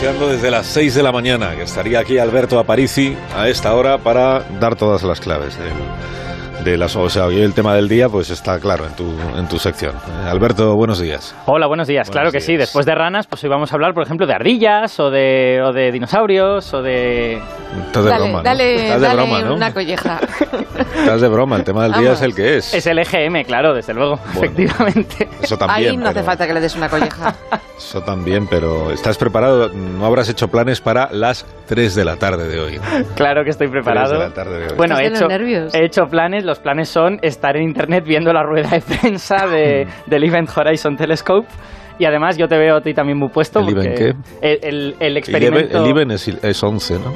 desde las 6 de la mañana que estaría aquí Alberto Aparici a esta hora para dar todas las claves de las, o sea, hoy el tema del día pues está claro en tu, en tu sección. Eh, Alberto, buenos días. Hola, buenos días. claro que sí. Después de ranas, pues hoy vamos a hablar, por ejemplo, de ardillas o de, o de dinosaurios o de... Estás de broma, ¿no? Dale, Estás de dale broma, ¿no? una colleja. Estás de broma, el tema del día Vamos. es el que es. Es el EGM, claro, desde luego, efectivamente. Eso también. Ahí no hace pero- falta que le des una colleja. Eso también, pero ¿estás preparado? No habrás hecho planes para las 3 de la tarde de hoy. Claro que estoy preparado. Tres de la tarde de hoy. Bueno, he hecho, he hecho planes. Los planes son estar en internet viendo la rueda de prensa de, del Event Horizon Telescope. Y además yo te veo a ti también muy puesto. ¿El porque Even El, el- el El experimento... Even- el Even es, es 11, ¿no?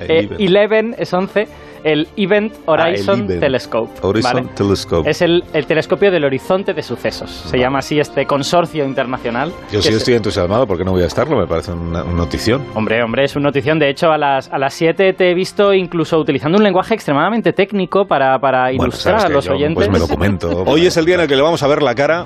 El Even. 11 es 11. El Event Ah, el Horizon Even. Telescope. Horizon ¿vale? Telescope. Es el, el telescopio del horizonte de sucesos. Se Vale. llama así este consorcio internacional. Yo sí se- estoy entusiasmado porque no voy a estarlo, me parece una, una notición. Hombre, hombre, es una notición. De hecho, a las, a las 7 te he visto incluso utilizando un lenguaje extremadamente técnico para, para Bueno, ilustrar a los yo, oyentes. Pues me documento. Hoy es el día en el que le vamos a ver la cara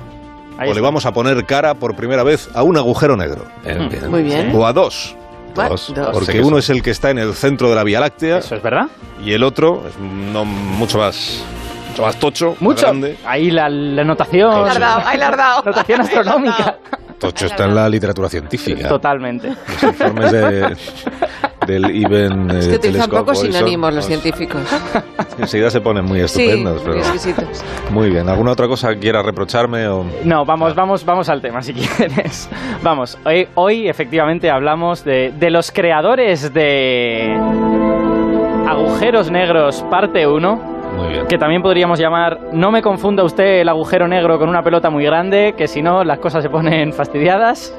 Ahí o le vamos a poner cara por primera vez a un agujero negro. Mm. Muy bien. O a dos. Dos. Dos. Porque que uno es el que está en el centro de la Vía Láctea Eso es verdad. y el otro es no, mucho más mucho más tocho, más Mucho. grande. Ahí la, la notación. Ahí la has dado, ahí la has dado. Notación astronómica. Tocho está en la literatura científica. Totalmente. Los informes de- del Even Es que eh, utilizan Telescope pocos sinónimos los pues, científicos. Enseguida se ponen muy Sí, estupendos. pero- muy exquisitos. muy bien. ¿Alguna otra cosa que quieras reprocharme? O... No, vamos, vamos, vamos al tema si quieres. Vamos, hoy, hoy efectivamente hablamos de, de los creadores de Agujeros Negros parte 1, Muy bien. que también podríamos llamar No me confunda usted el agujero negro con una pelota muy grande, que si no las cosas se ponen fastidiadas.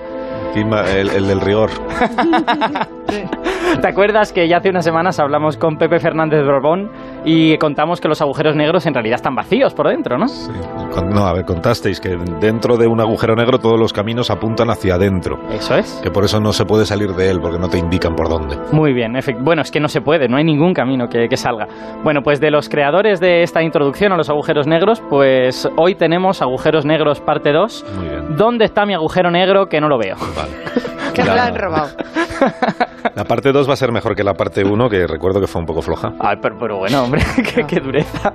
El del rigor. ¿Te acuerdas que ya hace unas semanas hablamos con Pepe Fernández Borbón y contamos que los agujeros negros en realidad están vacíos por dentro, ¿no? Sí. No, a ver, contasteis que dentro de un agujero negro todos los caminos apuntan hacia adentro. Eso es. Que por eso no se puede salir de él, porque no te indican por dónde. Muy bien, bueno, es que no se puede, no hay ningún camino que, que salga. Bueno, pues de los creadores de esta introducción a los agujeros negros, pues hoy tenemos Agujeros Negros parte 2. Muy bien. ¿Dónde está mi agujero negro que no lo veo? Vale. Que me la han robado. La parte 2 va a ser mejor que la parte 1, que recuerdo que fue un poco floja. Ay, pero, pero bueno, hombre, qué, qué dureza.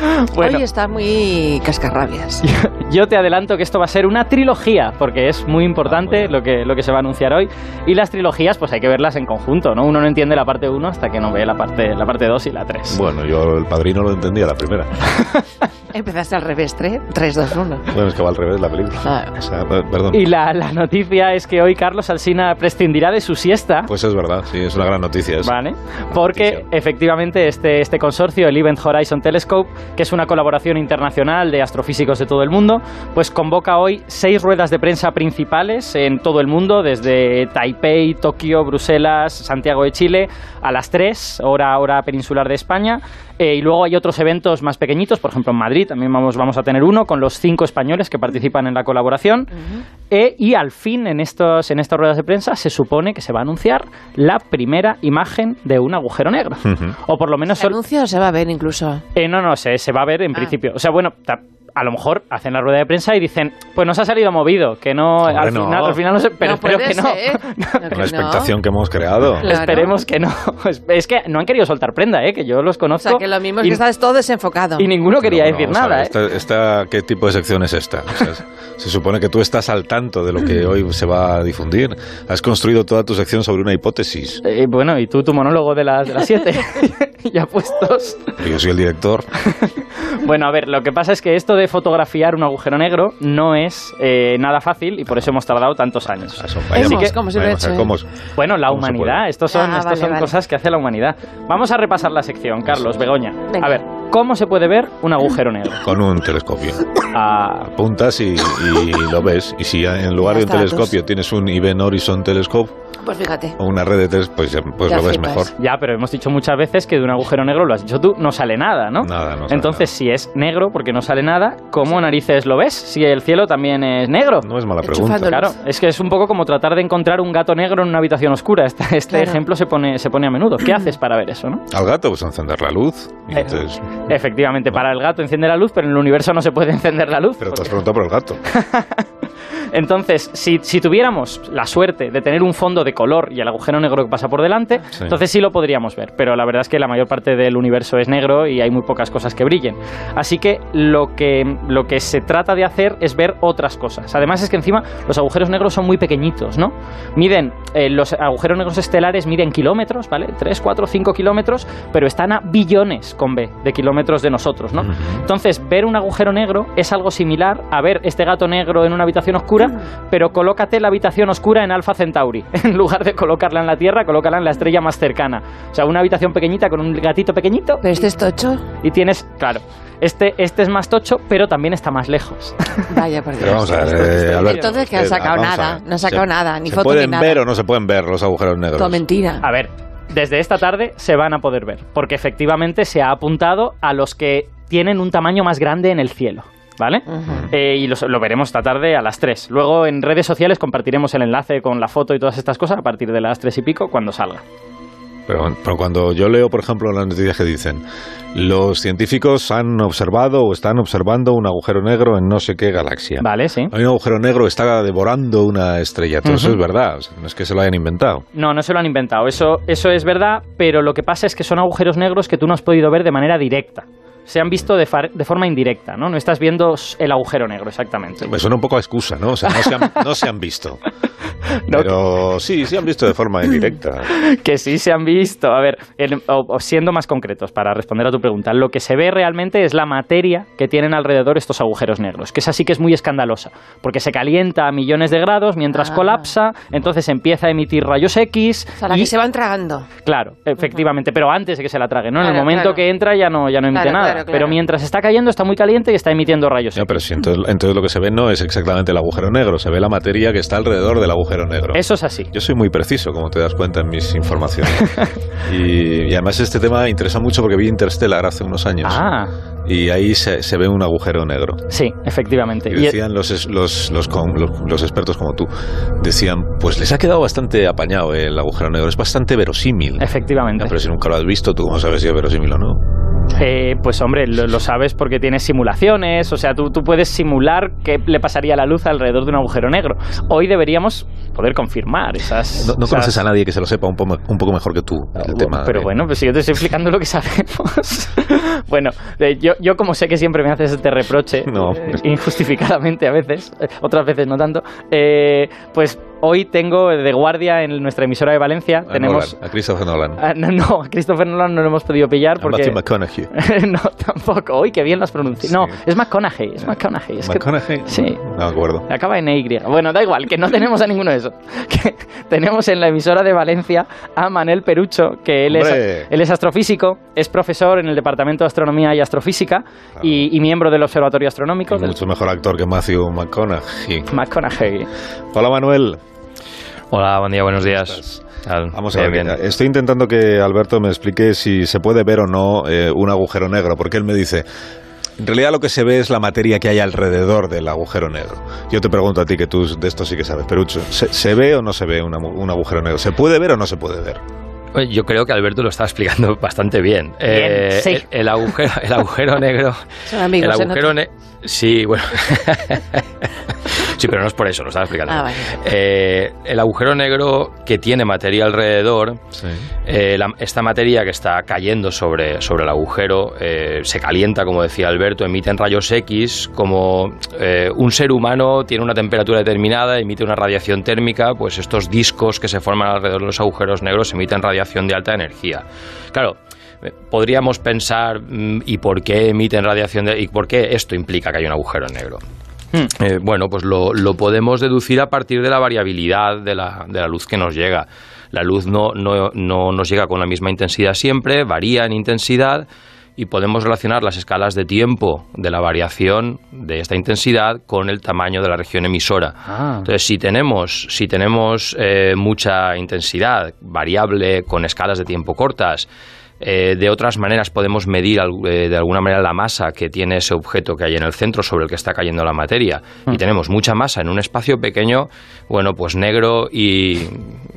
Bueno, Hoy está muy cascarrabias. yo te adelanto que esto va a ser una trilogía, porque es muy importante Ah, muy bien. lo, que, lo que se va a anunciar hoy. Y las trilogías, pues hay que verlas en conjunto, ¿no? Uno no entiende la parte 1 hasta que no ve la parte, la parte 2 y la 3. Bueno, yo el padrino lo entendía la primera. Empezaste al revés, 3, 2, 1. Bueno, es que va al revés la película. Ah. O sea, per- perdón. Y la, la noticia es que hoy Carlos Alsina prescindirá de su siesta. Pues es verdad, sí, es una gran noticia. eso. Vale, porque noticia. efectivamente este, este consorcio, el Event Horizon Telescope, que es una colaboración internacional de astrofísicos de todo el mundo, pues convoca hoy seis ruedas de prensa principales en todo el mundo, desde Taipei, Tokio, Bruselas, Santiago de Chile, a las 3, hora, hora peninsular de España. Eh, y luego hay otros eventos más pequeñitos, por ejemplo en Madrid también vamos, vamos a tener uno con los cinco españoles que participan en la colaboración. Eh, y al fin, en, estos, en estas ruedas de prensa, se supone que se va a anunciar la primera imagen de un agujero negro. O por lo menos... ¿Se anuncia o se va a ver incluso? eh, no, no, se, se va a ver en Ah. principio. O sea, bueno, a lo mejor hacen la rueda de prensa y dicen, pues nos ha salido movido, que no, Hombre, al, no. Final, al final no sé, pero No espero puede que no. ser. No, que Con la no. expectación que hemos creado. Claro. Esperemos que no. Es, que no han querido soltar prenda, ¿eh? que yo los O conozco. sea, que lo mismo es y, que estás todo desenfocado. y ninguno quería Pero decir nada. ver, ¿eh? esta- esta- ¿Qué tipo de sección es esta? O sea, se supone que tú estás al tanto de lo que hoy se va a difundir. Has construido toda tu sección sobre una hipótesis. Eh, bueno, y tú tu monólogo de las de las siete. ya puestos. Yo soy el director. Bueno, a ver, lo que pasa es que esto de fotografiar un agujero negro no es eh, nada fácil y por eso hemos tardado tantos años. Eso, Hemos, vayamos, ¿cómo se lo he vayamos a ver hecho, cómo- Bueno, la ¿Cómo se humanidad, estos son, Ah, estos vale, son vale. cosas que hace la humanidad. Vamos a repasar la sección, Carlos, Begoña. Venga. A ver, ¿cómo se puede ver un agujero negro? Con un telescopio. Ah, Apuntas y, y lo ves. Y si en lugar de un telescopio tienes un Event Horizon Telescope Pues fíjate. o una red de telescopios, pues, ya- pues lo ves flipas. mejor. ya, pero hemos dicho muchas veces que de un agujero negro, lo has dicho tú, no sale nada, ¿no? Nada, no sale Entonces, si es negro, porque no sale nada, ¿cómo narices lo ves? Si el cielo también es negro. No es mala pregunta. Claro, es que es un poco como tratar de encontrar un gato negro en una habitación oscura. Este, este Claro. ejemplo se pone, se pone a menudo. ¿Qué haces para ver eso, no? Al gato, pues encender la luz. Y Eh, entonces- Efectivamente, para el gato enciende la luz, pero en el universo no se puede encender la luz. pero te has preguntado por el gato. Entonces, si, si tuviéramos la suerte de tener un fondo de color y el agujero negro que pasa por delante, Sí. entonces sí lo podríamos ver. Pero la verdad es que la mayor parte del universo es negro y hay muy pocas cosas que brillen. Así que lo que, lo que se trata de hacer es ver otras cosas. Además es que encima los agujeros negros son muy pequeñitos, ¿no? Miden, eh, los agujeros negros estelares miden kilómetros, ¿vale? 3, 4, 5 kilómetros, pero están a billones con B de kilómetros de nosotros, ¿no? Entonces, ver un agujero negro es algo similar a ver este gato negro en una habitación oscura, pero colócate la habitación oscura en Alpha Centauri. En lugar de colocarla en la Tierra, colócala en la estrella más cercana. O sea, una habitación pequeñita con un gatito pequeñito Pero este es tocho. y tienes, claro, este, este es más tocho, pero también está más lejos. Vaya, por Dios. Pero vamos a ver, eh, Alberto. Entonces, que ha sacado nada, no ha sacado ¿Se- nada, ni ¿se foto ni pueden nada. ver o no se pueden ver los agujeros negros? Todo mentira. A ver, desde esta tarde se van a poder ver, porque efectivamente se ha apuntado a los que tienen un tamaño más grande en el cielo. ¿Vale? Eh, y los- lo veremos esta tarde a las 3. Luego en redes sociales compartiremos el enlace con la foto y todas estas cosas a partir de las 3 y pico cuando salga. Pero, pero cuando yo leo, por ejemplo, las noticias que dicen, los científicos han observado o están observando un agujero negro en no sé qué galaxia. ¿Vale? Sí. Hay un agujero negro que está devorando una estrella. Todo eso es verdad. o sea, no es que se lo hayan inventado. No, no se lo han inventado. Eso, eso es verdad, pero lo que pasa es que son agujeros negros que tú no has podido ver de manera directa. Se han visto de, far- de forma indirecta, ¿no? No estás viendo el agujero negro, exactamente. Me suena un poco a excusa, ¿no? O sea, no se han, no se han visto. No, Pero sí, sí han visto de forma indirecta. que sí se han visto. A ver, en- o- o siendo más concretos para responder a tu pregunta, lo que se ve realmente es la materia que tienen alrededor estos agujeros negros, que esa sí que es muy escandalosa, porque se calienta a millones de grados mientras Ah. colapsa, entonces empieza a emitir rayos X. O sea, la y- que se van tragando. Claro, efectivamente, pero antes de que se la trague, ¿no? en el momento claro. que entra ya no, ya no emite Claro, nada. Claro, claro. Pero mientras está cayendo está muy caliente y está emitiendo rayos X. pero sí, entonces, entonces lo que se ve no es exactamente el agujero negro, se ve la materia que está alrededor del agujero negro. Eso es así. Yo soy muy preciso, como te das cuenta en mis informaciones. y, y además este tema interesa mucho porque vi Interstellar hace unos años. Ah, Y ahí se, se ve un agujero negro. sí, efectivamente. Y Y- decían los, es- los, los, con- los, los expertos como tú, decían, pues les ha quedado bastante apañado el agujero negro, es bastante verosímil. efectivamente. Ya, pero si nunca lo has visto, ¿tú cómo sabes si es verosímil o no? Eh, pues hombre, lo, lo sabes porque tienes simulaciones, o sea, tú, tú puedes simular qué le pasaría a la luz alrededor de un agujero negro. Hoy deberíamos poder confirmar esas... No, no esas- conoces a nadie que se lo sepa un poco, un poco mejor que tú, el tema. Pero de- bueno, pues si yo te estoy explicando lo que sabemos. bueno, eh, yo, yo como sé que siempre me haces este reproche, No. eh, injustificadamente a veces, otras veces no tanto, pues hoy tengo de guardia en nuestra emisora de Valencia, a tenemos... Nolan, a Christopher Nolan. Ah, no, no, a Christopher Nolan no lo hemos podido pillar a porque... Matthew McConaughey. no, tampoco. Uy, qué bien las pronuncias. No, Sí. es McConaughey, es McConaughey. Es que- ¿McConaughey? Sí. No me acuerdo. Acaba en EY. Bueno, da igual, que no tenemos a ninguno de esos. Que tenemos en la emisora de Valencia a Manel Perucho, que él es, él es astrofísico, es profesor en el Departamento de Astronomía y Astrofísica y, y miembro del Observatorio Astronómico. Y del- mucho mejor actor que Matthew McConaughey. McConaughey. Hola Manuel. Hola, buen día, buenos ¿Cómo días. Vamos a ver. bien. Estoy intentando que Alberto me explique si se puede ver o no eh, un agujero negro, porque él me dice. En realidad lo que se ve es la materia que hay alrededor del agujero negro. Yo te pregunto a ti que tú de esto sí que sabes, Perucho, ¿se, se ve o no se ve una un agujero negro? ¿Se puede ver o no se puede ver? Oye, Yo creo que Alberto lo está explicando bastante bien. Eh, sí. el, el agujero, el agujero negro. Son amigos. el agujero negro. Sí, bueno. sí, pero no es por eso, lo estaba explicando. Ah, vale. Eh, el agujero negro que tiene materia alrededor Sí. Eh, la- esta materia que está cayendo sobre, sobre el agujero eh, se calienta, como decía Alberto, emiten rayos X, como eh, un ser humano tiene una temperatura determinada, emite una radiación térmica, pues estos discos que se forman alrededor de los agujeros negros emiten radiación de alta energía. Claro, podríamos pensar, mm, ¿y por qué emiten radiación de, y por qué esto implica que hay un agujero negro? Hmm. Eh, bueno, pues lo, lo podemos deducir a partir de la variabilidad de la, de la luz que nos llega. La luz no, no, no nos llega con la misma intensidad siempre, varía en intensidad y podemos relacionar las escalas de tiempo de la variación de esta intensidad con el tamaño de la región emisora. Ah. Entonces, si tenemos, si tenemos eh, mucha intensidad variable con escalas de tiempo cortas, eh, de otras maneras podemos medir eh, de alguna manera la masa que tiene ese objeto que hay en el centro sobre el que está cayendo la materia y tenemos mucha masa en un espacio pequeño, bueno, pues negro y,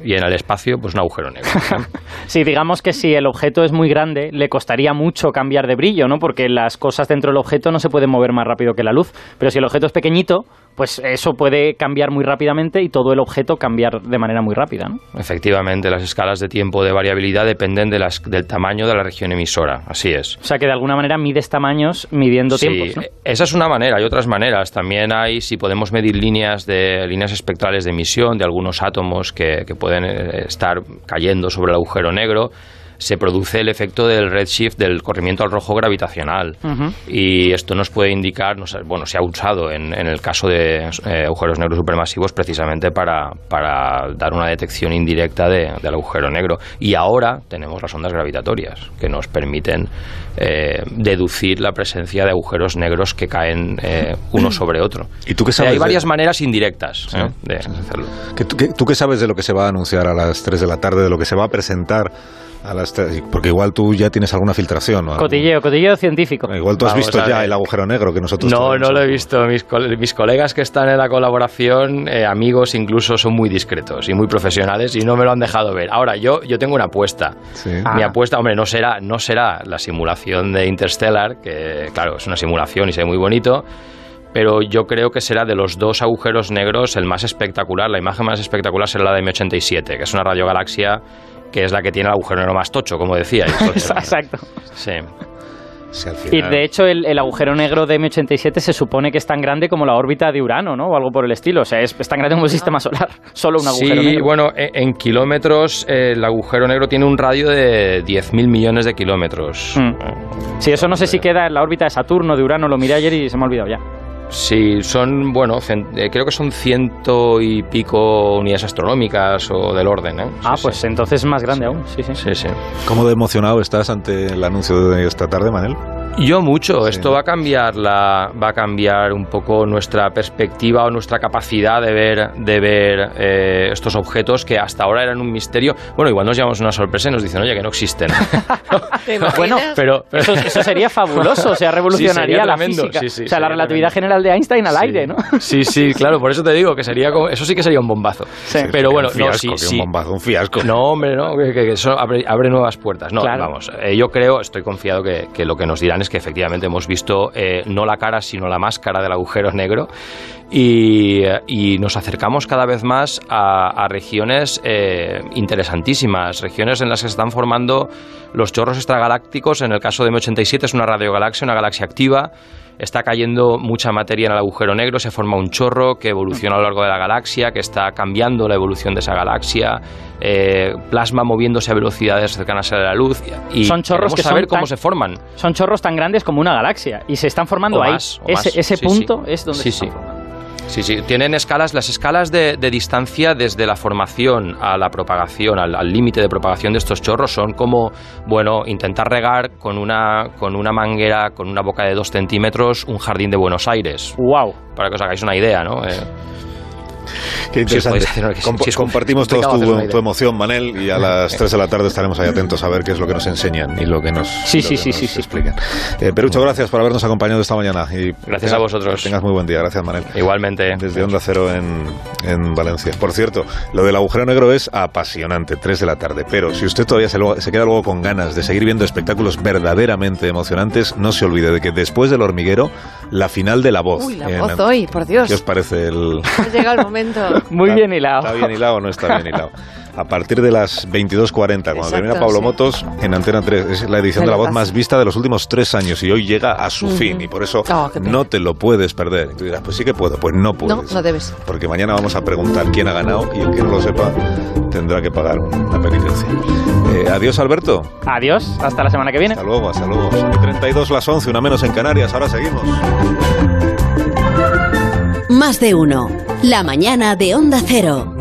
y en el espacio pues un agujero negro. ¿no? Sí, digamos que si el objeto es muy grande, le costaría mucho cambiar de brillo, ¿no? Porque las cosas dentro del objeto no se pueden mover más rápido que la luz. Pero si el objeto es pequeñito, pues eso puede cambiar muy rápidamente y todo el objeto cambiar de manera muy rápida. ¿no? Efectivamente, las escalas de tiempo de variabilidad dependen de las, del tamaño de la región emisora, así es. O sea que de alguna manera mides tamaños midiendo Sí, tiempos. ¿no? esa es una manera, hay otras maneras. También hay, si podemos medir líneas de líneas espectrales de emisión de algunos átomos que, que pueden eh, estar cayendo sobre el agujero negro, se produce el efecto del redshift del corrimiento al rojo gravitacional. Y esto nos puede indicar, no sé, bueno, se ha usado en, en el caso de eh, agujeros negros supermasivos precisamente para, para dar una detección indirecta de- del agujero negro. Y ahora tenemos las ondas gravitatorias que nos permiten eh, deducir la presencia de agujeros negros que caen eh, uno sobre otro. ¿Y tú qué sabes hay de- varias maneras indirectas Sí. ¿eh? de hacerlo. ¿Qué- tú, qué, tú qué sabes de lo que se va a anunciar a las 3 de la tarde, de lo que se va a presentar a las 3? Porque igual tú ya tienes alguna filtración. ¿no? Cotilleo, cotilleo científico. Igual tú has Vamos visto ya el agujero negro que nosotros No, no lo he visto. Mis, col- mis colegas que están en la colaboración, eh, amigos incluso, son muy discretos y muy profesionales y no me lo han dejado ver. Ahora, yo, yo tengo una apuesta. Sí. Ah. Mi apuesta, hombre, no será, no será la simulación de Interstellar, que claro, es una simulación y se ve muy bonito, pero yo creo que será de los dos agujeros negros el más espectacular. La imagen más espectacular será la de M87, que es una radiogalaxia que es la que tiene el agujero negro más tocho, como decía. Exacto. Sí. Sí, al Y de hecho el, el agujero negro de M87 se supone que es tan grande como la órbita de Urano, ¿no? O algo por el estilo. O sea, es, es tan grande como el sistema solar. Solo un agujero sí, negro. bueno, en, en kilómetros eh, el agujero negro tiene un radio de 10.000 millones de kilómetros. Mm. Sí, eso no sé si queda en la órbita de Saturno, de Urano, lo miré ayer y se me ha olvidado ya. Sí, son, bueno, eh, creo que son ciento y pico unidades astronómicas o del orden. ¿eh? Sí, Ah, sí. pues entonces es más grande aún. Sí, sí. Sí, sí. ¿Cómo de emocionado estás ante el anuncio de esta tarde, Manel? Yo mucho. Sí. Esto va a cambiar la, va a cambiar un poco nuestra perspectiva o nuestra capacidad de ver, de ver eh, estos objetos que hasta ahora eran un misterio. Bueno, igual nos llevamos una sorpresa y nos dicen, oye, que no existen. ¿Te Bueno, pero, pero- Eso, eso sería fabuloso, o sea, revolucionaría sería la tremendo, física. sí, sí, o sea, la relatividad tremendo. general de Einstein al Sí. aire, ¿no? Sí, sí, claro, por eso te digo que sería como, eso sí que sería un bombazo. Sí. Pero bueno, un no, fiasco, sí, que sí. un bombazo, un fiasco. No, hombre, no, que, que eso abre, abre nuevas puertas. No, Claro. vamos, eh, yo creo, estoy confiado que, que lo que nos dirán es que efectivamente hemos visto eh, no la cara, sino la máscara del agujero negro y, y nos acercamos cada vez más a, a regiones eh, interesantísimas, regiones en las que se están formando los chorros extragalácticos. En el caso de M87 es una radiogalaxia, una galaxia activa. Está cayendo mucha materia en el agujero negro, se forma un chorro que evoluciona a lo largo de la galaxia, que está cambiando la evolución de esa galaxia, eh, plasma moviéndose a velocidades cercanas a la luz. Y Son chorros que son saber cómo tan- se forman. Son chorros tan grandes como una galaxia y se están formando O ahí. más, ese más. ese Sí, punto sí. es donde Sí, se están formando. Sí, sí, tienen escalas, las escalas de, de distancia desde la formación a la propagación, al límite de propagación de estos chorros son como, bueno, intentar regar con una, con una manguera, con una boca de dos centímetros, un jardín de Buenos Aires, Wow. para que os hagáis una idea, ¿no? Eh, Qué interesante. hacer- sí, compartimos todos tu, emoción, Manel, y a las 3 de la tarde estaremos ahí atentos a ver qué es lo que nos enseñan y lo que nos, Sí, lo sí, que sí, nos sí, sí. explican. Eh, Perucho, gracias por habernos acompañado esta mañana. Y Gracias tengas- a vosotros. Tengas muy buen día. Gracias, Manel. igualmente. Desde Onda Cero en, en Valencia. Por cierto, lo del agujero negro es apasionante, 3 de la tarde. Pero si usted todavía se, lo- se queda luego con ganas de seguir viendo espectáculos verdaderamente emocionantes, no se olvide de que después del hormiguero, la final de la voz. Uy, la en- voz hoy, por Dios. ¿Qué os parece el, Ha llegado el momento. Muy Está- bien hilado. ¿Está bien hilado o no está bien hilado? A partir de las 22.40, cuando Exacto, termina Pablo sí. Motos, en Antena 3, es la edición de la voz Pelotazo. más vista de los últimos tres años y hoy llega a su Ujú. fin y por eso Oh, no te lo puedes perder. Y tú dirás, pues sí que puedo, pues no puedes. No, no debes. Porque mañana vamos a preguntar quién ha ganado y el que no lo sepa tendrá que pagar una penitencia. Eh, adiós, Alberto. Adiós, hasta la semana que viene. Hasta luego, hasta luego. Son y 32 las 11, una menos en Canarias. Ahora seguimos. Más de uno. La mañana de Onda Cero.